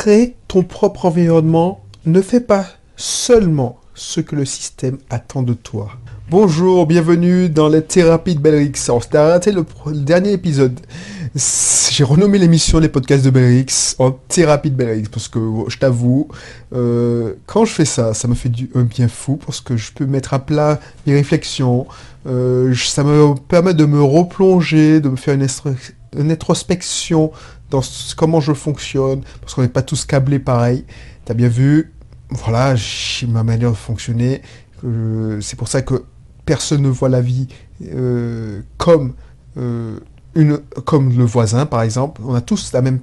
Crée ton propre environnement. Ne fais pas seulement ce que le système attend de toi. Bonjour, bienvenue dans la thérapie de Belrix. Alors, c'était arrêté le, dernier épisode. J'ai renommé l'émission Les podcasts de Belrix en thérapie de Belrix parce que je t'avoue, euh, quand je fais ça, ça me fait du, bien fou parce que je peux mettre à plat mes réflexions. Euh, ça me permet de me replonger, de me faire une, une introspection dans comment je fonctionne parce qu'on n'est pas tous câblés pareil. T'as bien vu, voilà, ma manière de fonctionner. Euh, c'est pour ça que personne ne voit la vie euh, comme, euh, une, comme le voisin, par exemple. On a tous la même,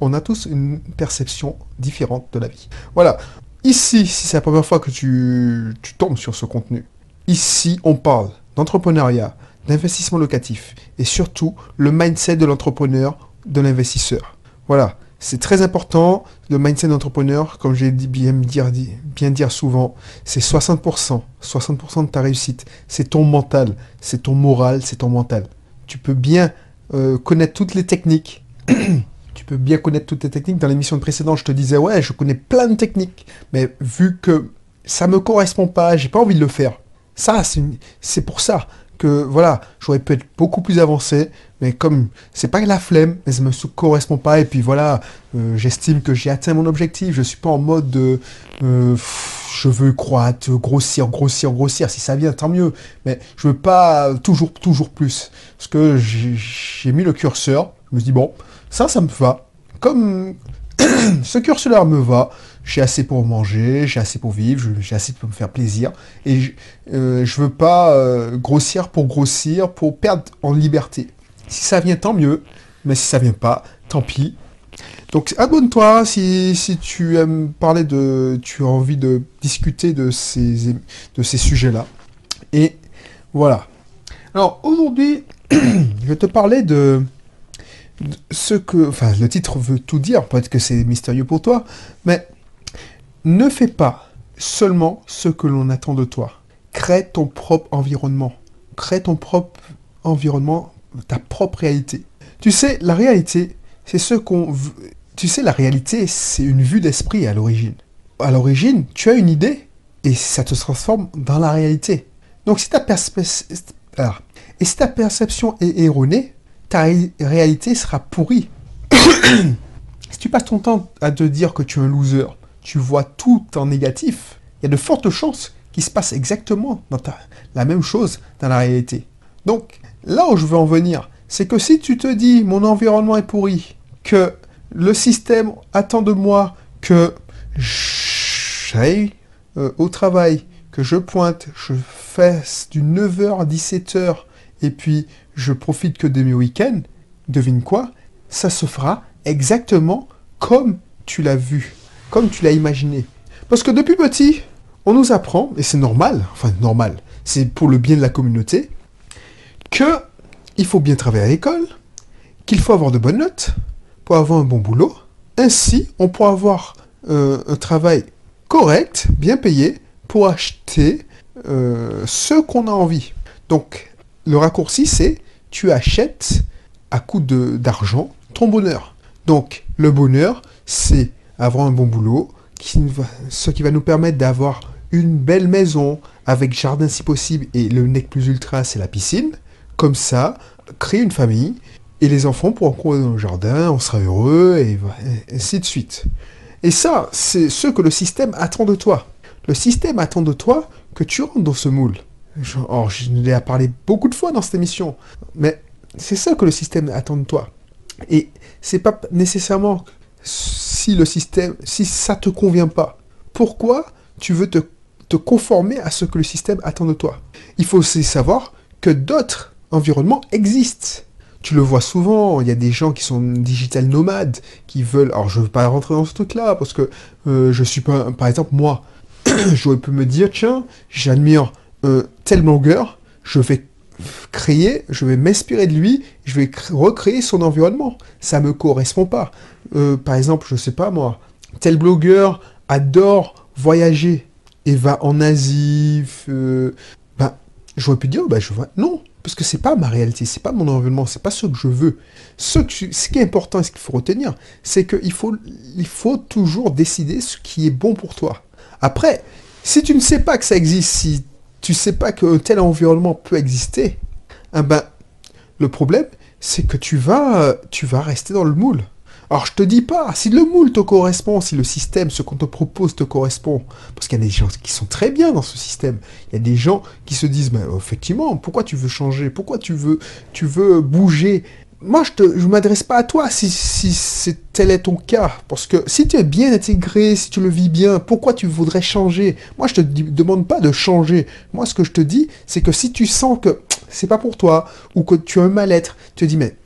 on a tous une perception différente de la vie. Voilà. Ici, si c'est la première fois que tu, tu tombes sur ce contenu, ici, on parle d'entrepreneuriat, d'investissement locatif et surtout le mindset de l'entrepreneur, de l'investisseur. Voilà. C'est très important, le mindset d'entrepreneur, comme j'ai dit bien dire, bien dire souvent, c'est 60%. 60% de ta réussite, c'est ton mental, c'est ton moral, c'est ton mental. Tu peux bien euh, connaître toutes les techniques. tu peux bien connaître toutes les techniques. Dans l'émission précédente, je te disais, ouais, je connais plein de techniques, mais vu que ça me correspond pas, j'ai pas envie de le faire. Ça, c'est pour ça que voilà, j'aurais pu être beaucoup plus avancé, mais comme c'est pas la flemme, mais ça me correspond pas, et puis voilà, euh, j'estime que j'ai atteint mon objectif, je suis pas en mode de euh, je veux croître, grossir, grossir, grossir, si ça vient, tant mieux, mais je veux pas toujours, toujours plus, parce que j'ai mis le curseur, je me dis bon, ça, ça me va, comme ce curseur me va, j'ai assez pour manger, j'ai assez pour vivre, j'ai assez pour me faire plaisir. Et je, euh, je veux pas euh, grossir pour grossir, pour perdre en liberté. Si ça vient, tant mieux. Mais si ça vient pas, tant pis. Donc abonne-toi si, si, tu aimes parler de... Tu as envie de discuter de ces, de ces sujets-là. Et voilà. Alors aujourd'hui, je vais te parler de ce que... Le titre veut tout dire. Peut-être que c'est mystérieux pour toi. Mais ne fais pas seulement ce que l'on attend de toi. Crée ton propre environnement. Crée ton propre environnement, ta propre réalité. Tu sais, la réalité, c'est ce qu'on... Tu sais, la réalité, c'est une vue d'esprit à l'origine. À l'origine, tu as une idée et ça te transforme dans la réalité. Donc si ta, ah. et si ta perception est erronée, ta réalité sera pourrie. si tu passes ton temps à te dire que tu es un loser, tu vois tout en négatif, il y a de fortes chances qu'il se passe exactement dans ta, la même chose dans la réalité. Donc, là où je veux en venir, c'est que si tu te dis mon environnement est pourri, que le système attend de moi que j'aille euh, au travail, que je pointe, je fasse du 9h à 17h, et puis je profite que de mes week-ends, devine quoi? Ça se fera exactement comme tu l'as vu comme tu l'as imaginé. Parce que depuis petit, on nous apprend, et c'est normal, enfin normal, c'est pour le bien de la communauté, que il faut bien travailler à l'école, qu'il faut avoir de bonnes notes pour avoir un bon boulot. Ainsi, on pourra avoir euh, un travail correct, bien payé, pour acheter euh, ce qu'on a envie. Donc, le raccourci, c'est tu achètes à coup d'argent ton bonheur. Donc, le bonheur, c'est avoir un bon boulot, ce qui va nous permettre d'avoir une belle maison avec jardin si possible et le nec plus ultra c'est la piscine. Comme ça, créer une famille et les enfants pourront courir dans le jardin, on sera heureux et, ainsi de suite. Et ça, c'est ce que le système attend de toi. Le système attend de toi que tu rentres dans ce moule. Or, je l'ai parlé beaucoup de fois dans cette émission, mais c'est ça que le système attend de toi. Et c'est pas nécessairement si le système, si ça te convient pas, pourquoi tu veux te, te conformer à ce que le système attend de toi? Il faut aussi savoir que d'autres environnements existent. Tu le vois souvent, il y a des gens qui sont digital nomades, qui veulent... Alors je veux pas rentrer dans ce truc-là, parce que euh, je suis pas... Par exemple, moi, j'aurais pu me dire, tiens, j'admire euh, tel blogueur, je vais créer, je vais m'inspirer de lui, je vais recréer son environnement. Ça me correspond pas. Euh, par exemple, je sais pas moi, tel blogueur adore voyager et va en Asie. Euh, ben, j'aurais pu dire, bah, je vois. Non, parce que c'est pas ma réalité, c'est pas mon environnement, c'est pas ce que je veux. Ce, qui est important et ce qu'il faut retenir, c'est qu'il faut, il faut toujours décider ce qui est bon pour toi. Après, si tu ne sais pas que ça existe, si tu sais pas qu'un tel environnement peut exister, eh ben, le problème, c'est que tu vas, tu vas rester dans le moule. Alors je te dis pas, si le moule te correspond, si le système, ce qu'on te propose te correspond, parce qu'il y a des gens qui sont très bien dans ce système, il y a des gens qui se disent, effectivement, pourquoi tu veux changer, pourquoi tu veux, tu veux bouger moi, je ne m'adresse pas à toi si, si tel est ton cas. Parce que si tu es bien intégré, si tu le vis bien, pourquoi tu voudrais changer? Moi, je te demande pas de changer. Moi, ce que je te dis, c'est que si tu sens que c'est pas pour toi, ou que tu as un mal-être, tu te dis, mais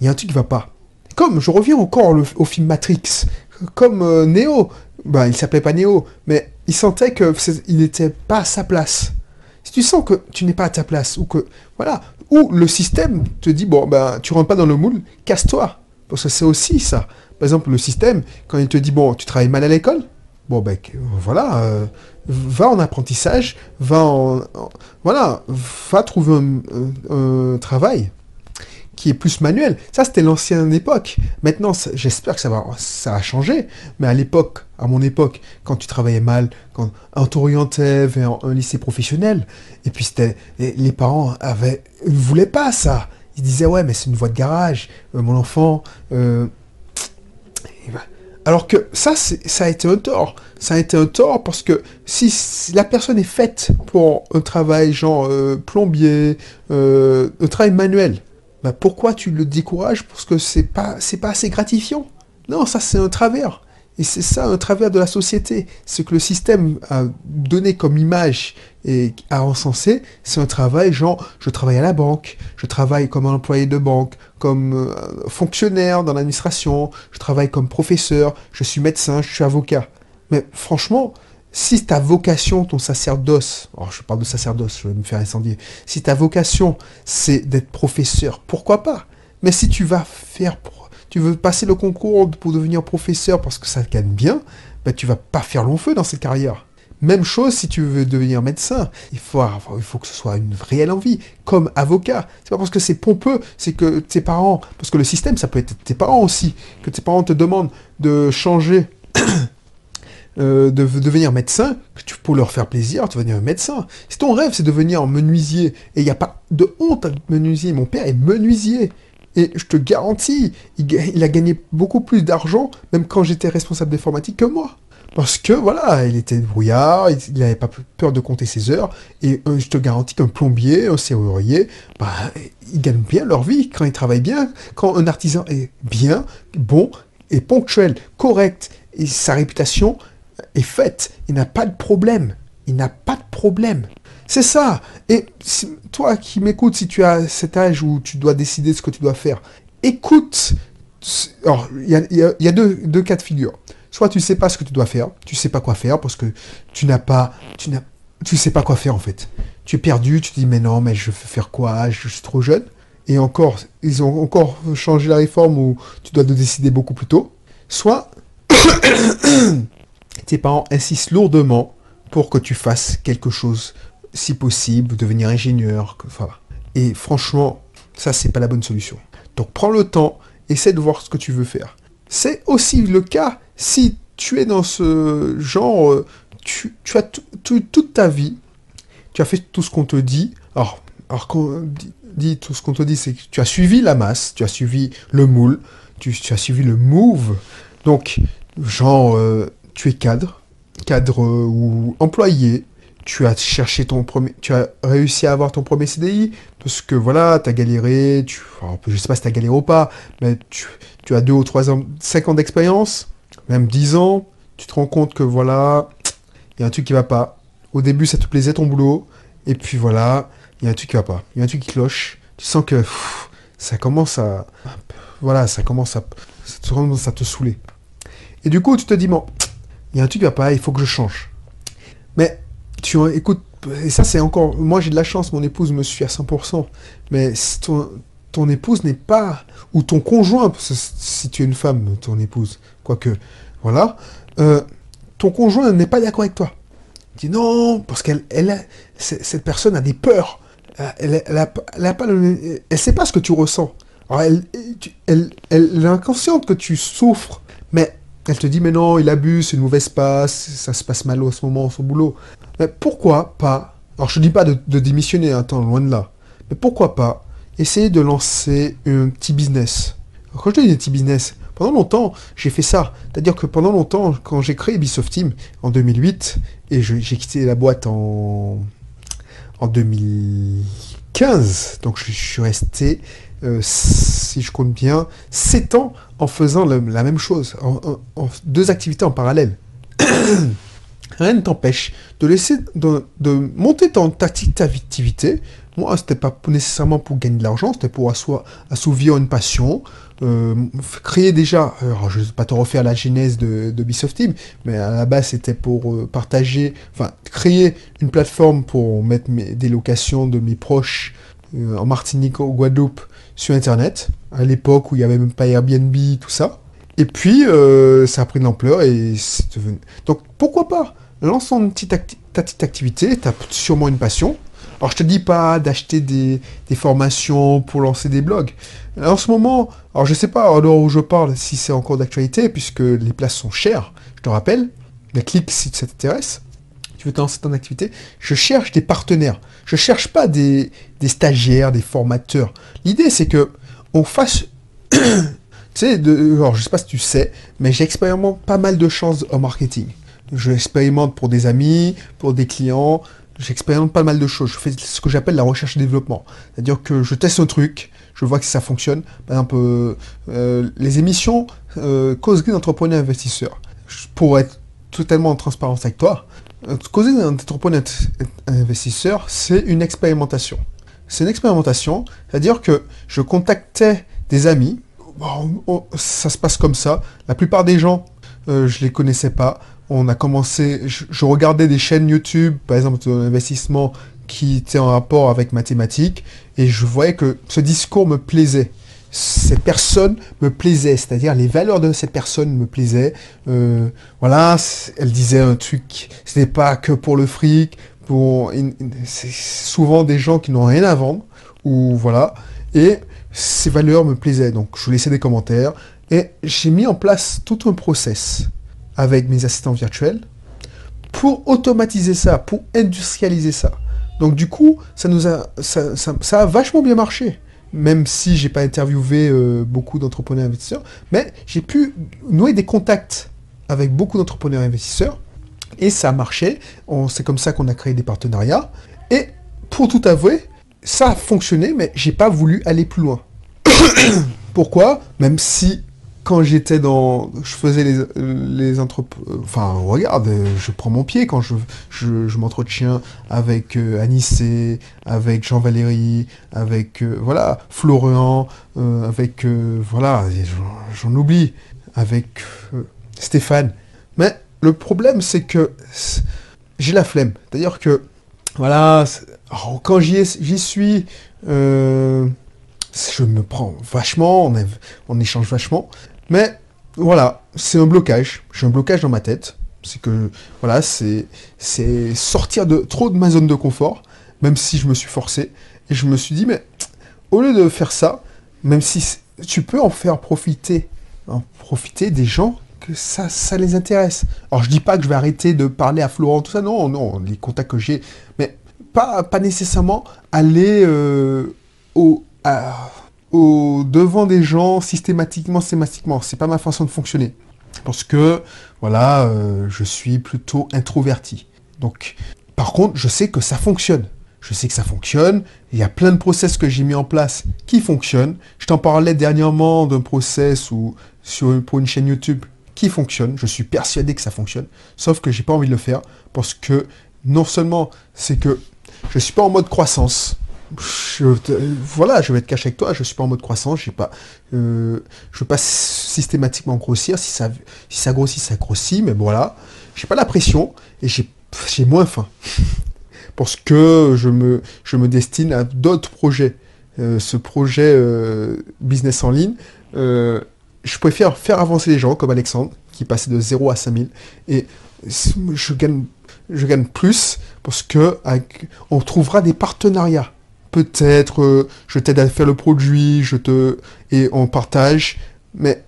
il y a un truc qui va pas. Comme, je reviens encore au film Matrix, comme euh, Neo, ben, il s'appelait pas Neo, mais il sentait qu'il n'était pas à sa place. Si tu sens que tu n'es pas à ta place, ou que, voilà, ou le système te dit, bon, ben, tu rentres pas dans le moule, casse-toi. Parce que c'est aussi ça. Par exemple, le système, quand il te dit, bon, tu travailles mal à l'école, bon, ben, voilà, euh, va en apprentissage, va en, voilà, va trouver un travail qui est plus manuel. Ça, c'était l'ancienne époque. Maintenant, j'espère que ça va, ça a changé. Mais à l'époque, à mon époque, quand tu travaillais mal, quand on t'orientait vers un lycée professionnel, et puis c'était, les parents avaient, ne voulaient pas ça. Ils disaient, ouais, mais c'est une voie de garage, euh, mon enfant. Euh, alors que ça, ça a été un tort. Ça a été un tort parce que si, la personne est faite pour un travail genre euh, plombier, un travail manuel, bah, pourquoi tu le décourages Parce que c'est pas, pas assez gratifiant? Non, ça c'est un travers. Et c'est ça un travers de la société. Ce que le système a donné comme image et a encensé, c'est un travail genre, je travaille à la banque, je travaille comme employé de banque, comme euh, fonctionnaire dans l'administration, je travaille comme professeur, je suis médecin, je suis avocat. Mais franchement, si ta vocation, ton sacerdoce, alors je parle de sacerdoce, je vais me faire incendier, si ta vocation c'est d'être professeur, pourquoi pas? Mais si tu vas faire, tu veux passer le concours pour devenir professeur parce que ça gagne bien, ben tu vas pas faire long feu dans cette carrière. Même chose si tu veux devenir médecin. Il faut, il faut que ce soit une réelle envie. Comme avocat. C'est pas parce que c'est pompeux, c'est que tes parents, parce que le système, ça peut être tes parents aussi, que tes parents te demandent de changer euh, de, devenir médecin, que tu, pour leur faire plaisir, tu vas devenir médecin. Si ton rêve c'est de devenir menuisier, et il n'y a pas de honte à menuisier, mon père est menuisier. Et je te garantis, il, a gagné beaucoup plus d'argent, même quand j'étais responsable d'informatique, que moi. Parce que voilà, il était brouillard, il n'avait pas peur de compter ses heures, et euh, je te garantis qu'un plombier, un serrurier, bah, ils gagnent bien leur vie quand ils travaillent bien, quand un artisan est bien, bon, et ponctuel, correct, et sa réputation est faite. Il n'a pas de problème. Il n'a pas de problème. C'est ça. Et toi qui m'écoutes, si tu as cet âge où tu dois décider ce que tu dois faire, écoute. Alors, il y a, deux, cas de figure. Soit tu sais pas ce que tu dois faire, tu sais pas quoi faire parce que tu n'as pas, tu n'as, tu sais pas quoi faire en fait. Tu es perdu, tu te dis mais non, mais je veux faire quoi Je suis trop jeune. Et encore, ils ont encore changé la réforme où tu dois te décider beaucoup plus tôt. Soit tes parents insistent lourdement pour que tu fasses quelque chose, si possible, devenir ingénieur. Voilà. Et franchement, ça, c'est pas la bonne solution. Donc prends le temps, essaie de voir ce que tu veux faire. C'est aussi le cas si tu es dans ce genre, euh, tu, as toute ta vie, tu as fait tout ce qu'on te dit. Alors, alors qu'on dit, tout ce qu'on te dit, c'est que tu as suivi la masse, tu as suivi le moule, tu, as suivi le move. Donc, genre, euh, tu es cadre, cadre ou employé, tu as cherché ton premier, tu as réussi à avoir ton premier CDI, parce que voilà, tu as galéré, tu, je sais pas si tu as galéré ou pas, mais tu, as deux ou trois ans, cinq ans d'expérience, même dix ans, tu te rends compte que voilà, il y a un truc qui va pas. Au début, ça te plaisait ton boulot, et puis voilà, il y a un truc qui va pas. Il y a un truc qui cloche. Tu sens que ça commence à, voilà, ça commence à, ça à te saouler. Et du coup, tu te dis, bon, il y a un truc qui va pas, il faut que je change. Mais tu écoutes, et ça c'est encore, moi j'ai de la chance, mon épouse me suit à 100%, mais ton, ton épouse n'est pas, ou ton conjoint, si tu es une femme, ton épouse, quoique, voilà, euh, ton conjoint n'est pas d'accord avec toi. Il dit non, parce qu'elle, elle, cette personne a des peurs. elle, elle, a, elle, a pas le- elle sait pas ce que tu ressens. Elle, elle, elle est inconsciente que tu souffres, mais elle te dit, mais non, il abuse, c'est une mauvaise passe, ça se passe mal en ce moment, son boulot. Mais pourquoi pas Alors, je te dis pas de, démissionner, hein, attends, loin de là. Mais pourquoi pas essayer de lancer un petit business? Quand je dis un petit business, pendant longtemps, j'ai fait ça. C'est-à-dire que pendant longtemps, quand j'ai créé Ubisoft Team en 2008, et j'ai quitté la boîte en, en 2015, donc je suis resté, euh, si je compte bien, 7 ans en faisant la même chose, deux activités en parallèle. Rien ne t'empêche de laisser, de, monter ton, ta activité. Moi, c'était pas nécessairement pour gagner de l'argent, c'était pour assouvir une passion, euh, créer déjà, alors je ne vais pas te refaire la genèse de, de Team, mais à la base c'était pour euh, partager, enfin créer une plateforme pour mettre des locations de mes proches euh, en Martinique, au Guadeloupe, sur Internet, à l'époque où il n'y avait même pas Airbnb, tout ça. Et puis, euh, ça a pris de l'ampleur et c'est devenu... Donc, pourquoi pas? Lance ton petite ta petite activité, tu as sûrement une passion. Alors, je te dis pas d'acheter des, formations pour lancer des blogs. En ce moment, alors je sais pas à l'heure où je parle si c'est encore d'actualité, puisque les places sont chères, je te rappelle. Mais clique si ça t'intéresse. Tu veux te lancer ton activité. Je cherche des partenaires. Je cherche pas des, stagiaires, des formateurs. L'idée, c'est que on fasse tu sais, de, alors je sais pas si tu sais, mais j'expérimente pas mal de choses en marketing. Je expérimente pour des amis, pour des clients, j'expérimente pas mal de choses. Je fais ce que j'appelle la recherche et développement. C'est-à-dire que je teste un truc, je vois que ça fonctionne. Par exemple, euh, euh, les émissions euh, d'entrepreneurs investisseurs. Pour être totalement en transparence avec toi, euh, causeries d'entrepreneurs investisseurs, c'est une expérimentation. C'est une expérimentation, c'est-à-dire que je contactais des amis, Bon, on- ça se passe comme ça. La plupart des gens, euh, je les connaissais pas. On a commencé, je, je regardais des chaînes YouTube, par exemple d'investissement, qui étaient en rapport avec mathématiques, et je voyais que ce discours me plaisait. Cette personne me plaisait, c'est-à-dire les valeurs de cette personne me plaisaient. Euh, voilà, elle disait un truc, c'était pas que pour le fric, pour, c'est souvent des gens qui n'ont rien à vendre, ou voilà, et ces valeurs me plaisaient, donc je laissais des commentaires, et j'ai mis en place tout un process avec mes assistants virtuels pour automatiser ça, pour industrialiser ça. Donc du coup, ça nous a, ça- ça a vachement bien marché. Même si j'ai pas interviewé euh, beaucoup d'entrepreneurs investisseurs, mais j'ai pu nouer des contacts avec beaucoup d'entrepreneurs investisseurs et ça a marché. C'est comme ça qu'on a créé des partenariats. Et pour tout avouer, ça a fonctionné, mais j'ai pas voulu aller plus loin. Pourquoi? Même si quand j'étais dans, je faisais les, les entrep... Enfin, regarde, je prends mon pied quand je, je, je m'entretiens avec euh, Anissé, avec Jean-Valéry, avec, euh, voilà, Florian, euh, avec, euh, voilà, j'en- oublie, avec Stéphane. Mais le problème, c'est que j'ai la flemme. C'est-à-dire que, voilà, alors, quand j'y suis, je me prends vachement, on, on échange vachement. Mais voilà, c'est un blocage. J'ai un blocage dans ma tête. C'est que, voilà, c'est sortir de trop de ma zone de confort, même si je me suis forcé. Et je me suis dit, mais au lieu de faire ça, même si tu peux en faire profiter, en profiter des gens que ça, ça les intéresse. Alors je dis pas que je vais arrêter de parler à Florent, tout ça, non, non, les contacts que j'ai, mais pas, pas nécessairement aller euh, au, devant des gens systématiquement, systématiquement. C'est pas ma façon de fonctionner. Parce que, voilà, euh, je suis plutôt introverti. Donc, par contre, je sais que ça fonctionne. Je sais que ça fonctionne. Il y a plein de process que j'ai mis en place qui fonctionnent. Je t'en parlais dernièrement d'un process sur, pour une chaîne YouTube qui fonctionne. Je suis persuadé que ça fonctionne. Sauf que j'ai pas envie de le faire parce que non seulement c'est que je suis pas en mode croissance. Voilà, je vais être caché avec toi. Je suis pas en mode croissance. J'ai pas, euh, je veux pas systématiquement grossir. Si ça, si ça grossit, ça grossit. Mais voilà, j'ai pas la pression et j'ai, j'ai moins faim parce que je me, je me destine à d'autres projets. Euh, ce projet euh, business en ligne, je préfère faire avancer les gens comme Alexandre, qui passait de 0 à 5000, et je gagne, je gagne plus parce que on trouvera des partenariats peut-être euh, je t'aide à faire le produit, je te et on partage, mais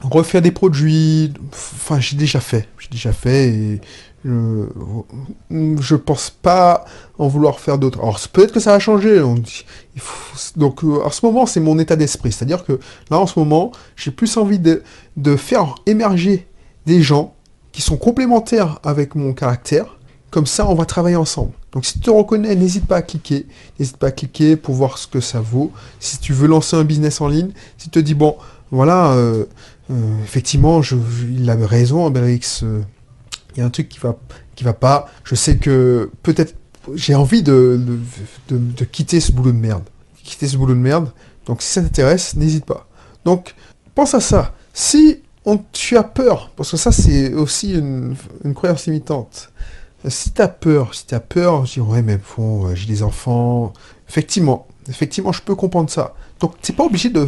refaire des produits, enfin j'ai déjà fait, j'ai déjà fait et je, pense pas en vouloir faire d'autres. Alors peut-être que ça il faut, donc euh, en ce moment c'est mon état d'esprit, c'est-à-dire que là en ce moment j'ai plus envie de faire émerger des gens qui sont complémentaires avec mon caractère. Comme ça on va travailler ensemble. Donc si tu te reconnais, n'hésite pas à cliquer. N'hésite pas à cliquer pour voir ce que ça vaut. Si tu veux lancer un business en ligne, si tu te dis, bon, voilà, euh, euh, effectivement, il avait raison, Belrix, euh, il y a un truc qui va, qui va pas. Je sais que peut-être j'ai envie de, de, de, quitter ce boulot de merde. Quitter ce boulot de merde. Donc si ça t'intéresse, n'hésite pas. Donc pense à ça. Si tu as peur, parce que ça c'est aussi une croyance limitante. Si tu as peur, si tu as peur, je dis ouais mais bon, euh, j'ai des enfants. Effectivement, effectivement, je peux comprendre ça. Donc t'es pas obligé de,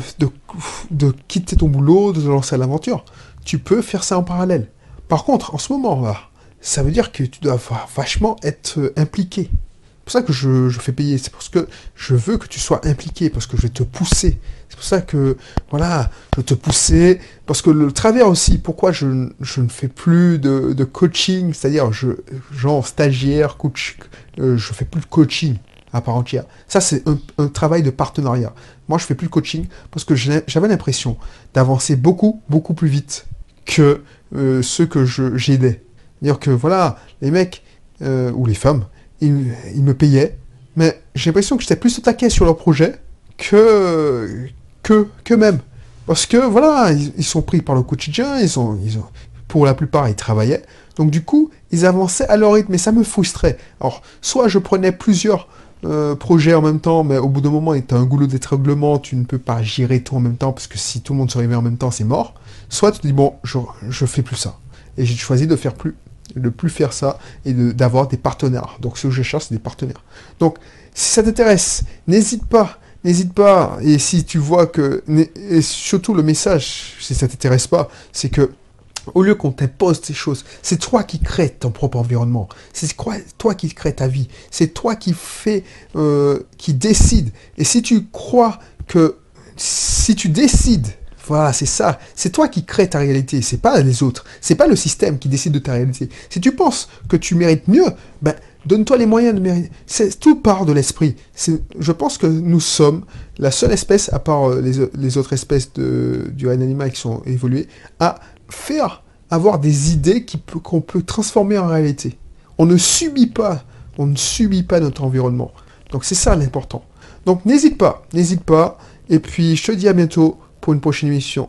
quitter ton boulot, de te lancer à l'aventure. Tu peux faire ça en parallèle. Par contre, en ce moment-là, ça veut dire que tu dois vachement être euh, impliqué. C'est pour ça que je, je fais payer. C'est parce que je veux que tu sois impliqué, parce que je vais te pousser. C'est pour ça que, voilà, je te pousser. Parce que le travers aussi, pourquoi je, je ne fais plus de, coaching, c'est-à-dire, je, genre stagiaire, coach, euh, je fais plus de coaching à part entière. Ça, c'est un, un, travail de partenariat. Moi, je fais plus de coaching parce que j'avais l'impression d'avancer beaucoup, beaucoup plus vite que euh, ceux que j'aidais. C'est-à-dire que, voilà, les mecs, euh, ou les femmes, ils, ils me payaient, mais j'ai l'impression que j'étais plus au taquet sur leur projet que, que, même. Parce que, voilà, ils, ils, sont pris par le quotidien, ils ont, ils ont, pour la plupart, ils travaillaient. Donc, du coup, ils avançaient à leur rythme, et ça me frustrait. Alors, soit je prenais plusieurs euh, projets en même temps, mais au bout d'un moment, tu as un goulot d'étranglement, tu ne peux pas gérer tout en même temps, parce que si tout le monde se réveille en même temps, c'est mort. Soit tu te dis, bon, je, je fais plus ça. Et j'ai choisi de faire plus, de plus faire ça, et d'avoir des partenaires. Donc, ce que je cherche, c'est des partenaires. Donc, si ça t'intéresse, n'hésite pas, n'hésite pas. Et si tu vois que, et surtout le message, si ça t'intéresse pas, c'est que au lieu qu'on t'impose ces choses, c'est toi qui crées ton propre environnement. C'est toi qui crées ta vie. C'est toi qui fais, euh, qui décide. Et si tu crois que, si tu décides, voilà, c'est ça. C'est toi qui crées ta réalité. C'est pas les autres. C'est pas le système qui décide de ta réalité. Si tu penses que tu mérites mieux, ben, donne-toi les moyens de mériter. Tout part de l'esprit. Je pense que nous sommes la seule espèce, à part euh, les, autres espèces du règne animal qui sont évoluées, à faire avoir des idées qu'on peut transformer en réalité. On ne subit pas, on ne subit pas notre environnement. Donc c'est ça l'important. Donc n'hésite pas, n'hésite pas. Et puis je te dis à bientôt pour une prochaine émission.